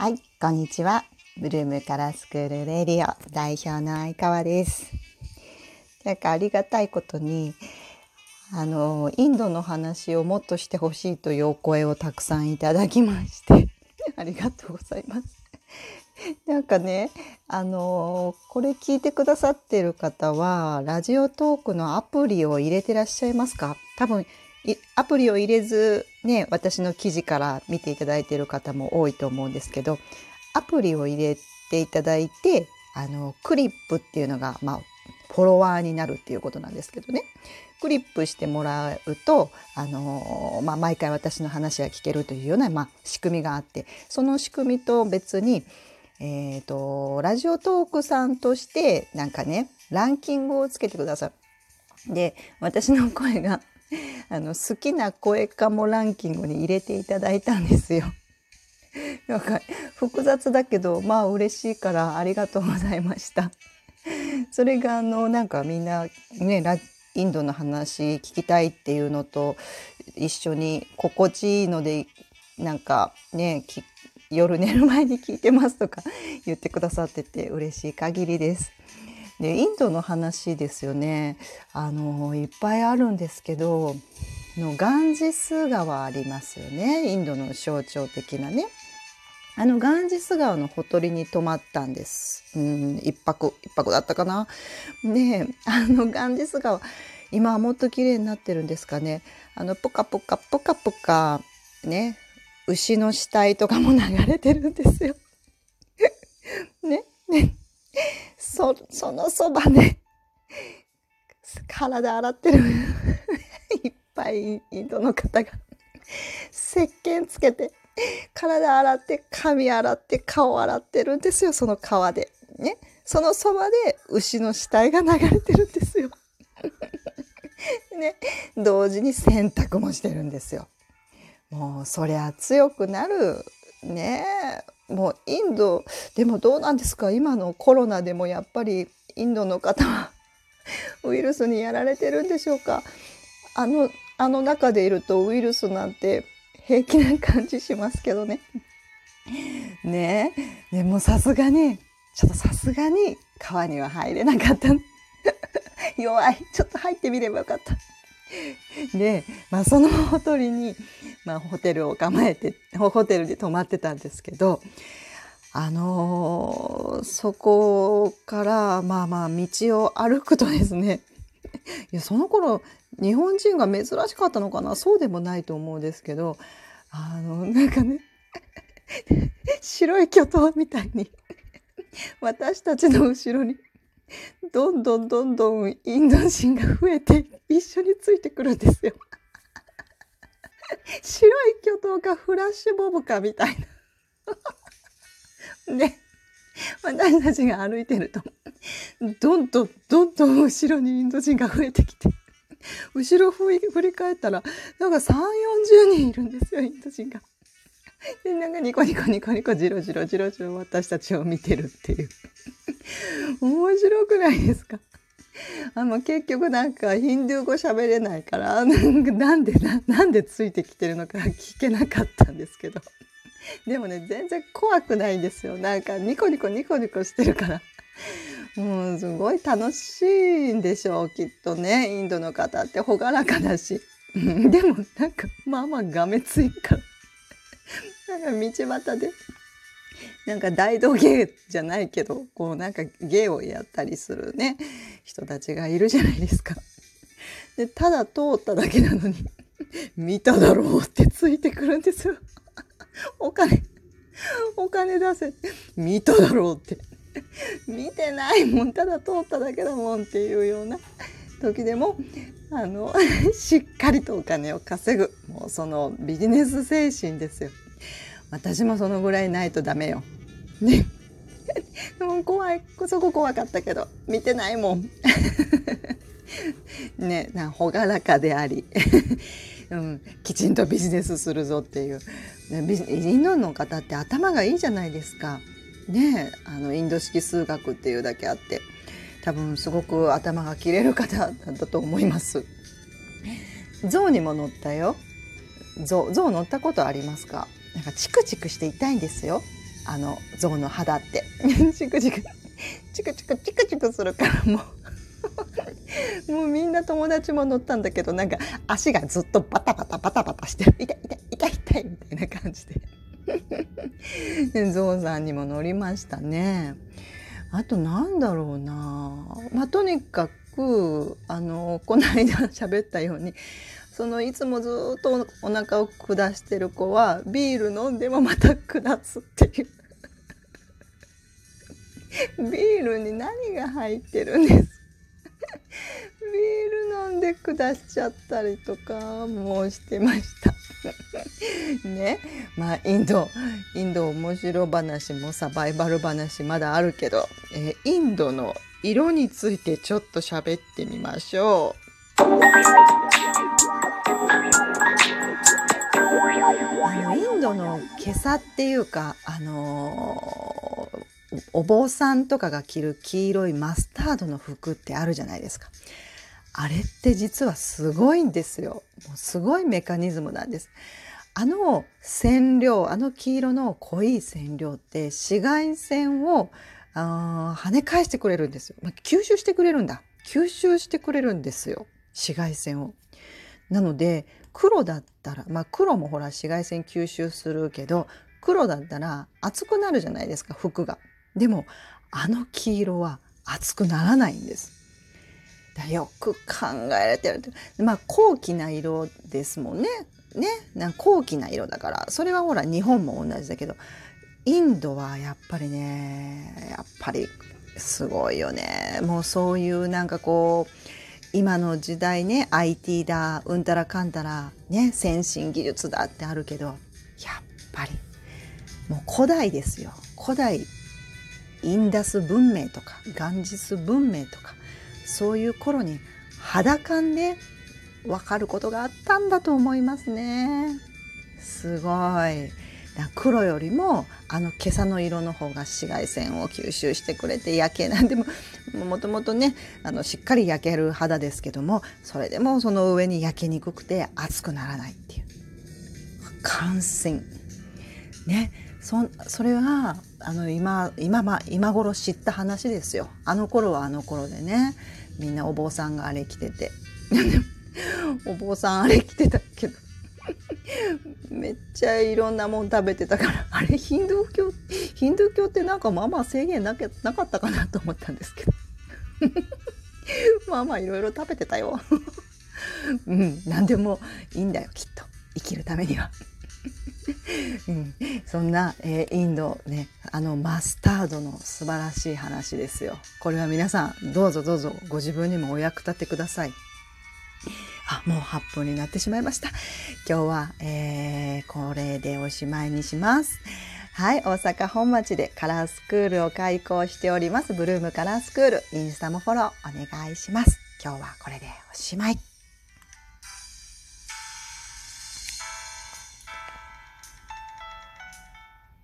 はい、こんにちは。ブルームカラースクールレディオ代表の相川です。なんかありがたいことに、あの、インドの話をもっとしてほしいというお声をたくさんいただきまして、ありがとうございます。なんかね、あのこれ聞いてくださってる方は、ラジオトークのアプリを入れてらっしゃいますか？多分、アプリを入れず、ね、私の記事から見ていただいている方も多いと思うんですけど、アプリを入れていただいて、あの、クリップっていうのが、まあ、フォロワーになるっていうことなんですけどね。クリップしてもらうと、あのまあ、毎回私の話が聞けるというような、まあ、仕組みがあって、その仕組みと別に、えっ、と、ラジオトークさんとして、なんかね、ランキングをつけてください。で、私の声が、あの、好きな声かもランキングに入れていただいたんですよ。なんか、複雑だけど、まあ嬉しいからありがとうございました。それが、あの、なんかみんな、ね、インドの話聞きたいっていうのと一緒に心地いいので、なんかね、夜寝る前に聞いてますとか言ってくださってて嬉しい限りです。でインドの話ですよね。あのいっぱいあるんですけどのガンジス川ありますよね。インドの象徴的なね。あのガンジス川のほとりに泊まったんです。うん一泊一泊だったかな。であのガンジス川今はもっと綺麗になってるんですかね。あのポカポカポカポカね牛の死体とかも流れてるんですよ。ね、ね、そ、そのそばね、体洗ってる。いっぱいインドの方が。石鹸つけて、体洗って、髪洗って、顔洗ってるんですよ、その川で。ね、そのそばで牛の死体が流れてるんですよ。ね、同時に洗濯もしてるんですよ。もうそりゃ強くなる。ね。もうインドでもどうなんですか？今のコロナでもやっぱりインドの方は ウイルスにやられてるんでしょうか？あのあの中でいるとウイルスなんて平気な感じしますけどね。ねえ。でもさすがにちょっとさすがに川には入れなかった。弱い。ちょっと入ってみればよかった。で、まあ、そのほとりに、まあ、ホテルを構えてホテルで泊まってたんですけどあのー、そこからまあまあ道を歩くとですねいやその頃日本人が珍しかったのかな？そうでもないと思うんですけどあのなんかね白い巨頭みたいに私たちの後ろにどんどんどんどんインド人が増えて一緒についてくるんですよ。白い巨頭かフラッシュボブかみたいな。で、私たちが歩いてると、どんどんどんどん後ろにインド人が増えてきて、後ろ振り振り返ったら、なんか3、40人いるんですよ、インド人が。で、なんかニコニコニコニコジロジロジロジロ私たちを見てるっていう。面白くないですか？あの結局なんかヒンドゥー語喋れないから なんでなんでついてきてるのか 聞けなかったんですけど。でもね全然怖くないんですよ。なんかニコニコニコニコしてるから。もうすごい楽しいんでしょうきっとね。インドの方って朗らかだし。でもなんかまあまあがめついから。なんか道端で なんか大道芸じゃないけどこうなんか芸をやったりするね人たちがいるじゃないですか。でただ通っただけなのに 見ただろうってついてくるんですよ。お金お金出せ見ただろうって見てないもんただ通っただけだもんっていうような時でもあのしっかりとお金を稼ぐもうそのビジネス精神ですよ。私もそのぐらいないとダメよ。ね。もう怖い。そこ怖かったけど、見てないもん。ね、な、ほがらかであり、うん、きちんとビジネスするぞっていう。インドの方って頭がいいじゃないですか。ね、あの、インド式数学っていうだけあって、多分すごく頭が切れる方だと思います。象にも乗ったよ。象、象乗ったことありますか？なんかチクチクして痛いんですよ。あの象の肌って。チクチク。チクチクチクチクするからもう。もうみんな友達も乗ったんだけどなんか足がずっとバタバタバタバタしてる。痛い痛い痛い痛いみたいな感じで。ゾウさんにも乗りましたね。あとなんだろうな。まあとにかくあのこの間喋ったようにそのいつもずっとお腹を下してる子はビール飲んでもまた下すっていう。ビールに何が入ってるんです？ビール飲んで下しちゃったりとかもしてました。ね。まあインドインド面白話もサバイバル話まだあるけど、えー、インドの色についてちょっと喋ってみましょう。のインドの今朝っていうかあのー、お坊さんとかが着る黄色いマスタードの服ってあるじゃないですか。あれって実はすごいんですよ。もうすごいメカニズムなんです。あの染料あの黄色の濃い染料って紫外線をあ跳ね返してくれるんですよ、ま、吸収してくれるんだ吸収してくれるんですよ紫外線を。なので黒だったらまあ黒もほら紫外線吸収するけど黒だったら熱くなるじゃないですか服が。でもあの黄色は熱くならないんです。よく考えられて。るまあ高貴な色ですもんね。ね。なん高貴な色だから。それはほら日本も同じだけどインドはやっぱりねやっぱりすごいよね。もうそういうなんかこう今の時代ね IT だうんたらかんたらね先進技術だってあるけどやっぱりもう古代ですよ古代インダス文明とかガンジス文明とかそういう頃に肌感で分かることがあったんだと思いますね。すごい。黒よりもあの今朝の色の方が紫外線を吸収してくれて焼けなんでももともとねあのしっかり焼ける肌ですけどもそれでもその上に焼けにくくて熱くならないっていう。感染。ね。そそれはあの今今,、ま、今頃知った話ですよ。あの頃はあの頃でね。みんなお坊さんがあれ着てて。お坊さんあれ着てたけど。めっちゃいろんなもん食べてたからあれヒンドゥー教ヒンドゥー教ってなんかまあまあ制限ななかったかなと思ったんですけど。まあまあいろいろ食べてたよ。うん何でもいいんだよきっと。生きるためには。うん、そんな、えー、インドねあのマスタードの素晴らしい話ですよ。これは皆さんどうぞどうぞご自分にもお役立てください。あ、もう8分になってしまいました。今日は、えー、これでおしまいにします。はい、大阪本町でカラースクールを開講しております。ブルームカラースクール、インスタもフォローお願いします。今日はこれでおしまい。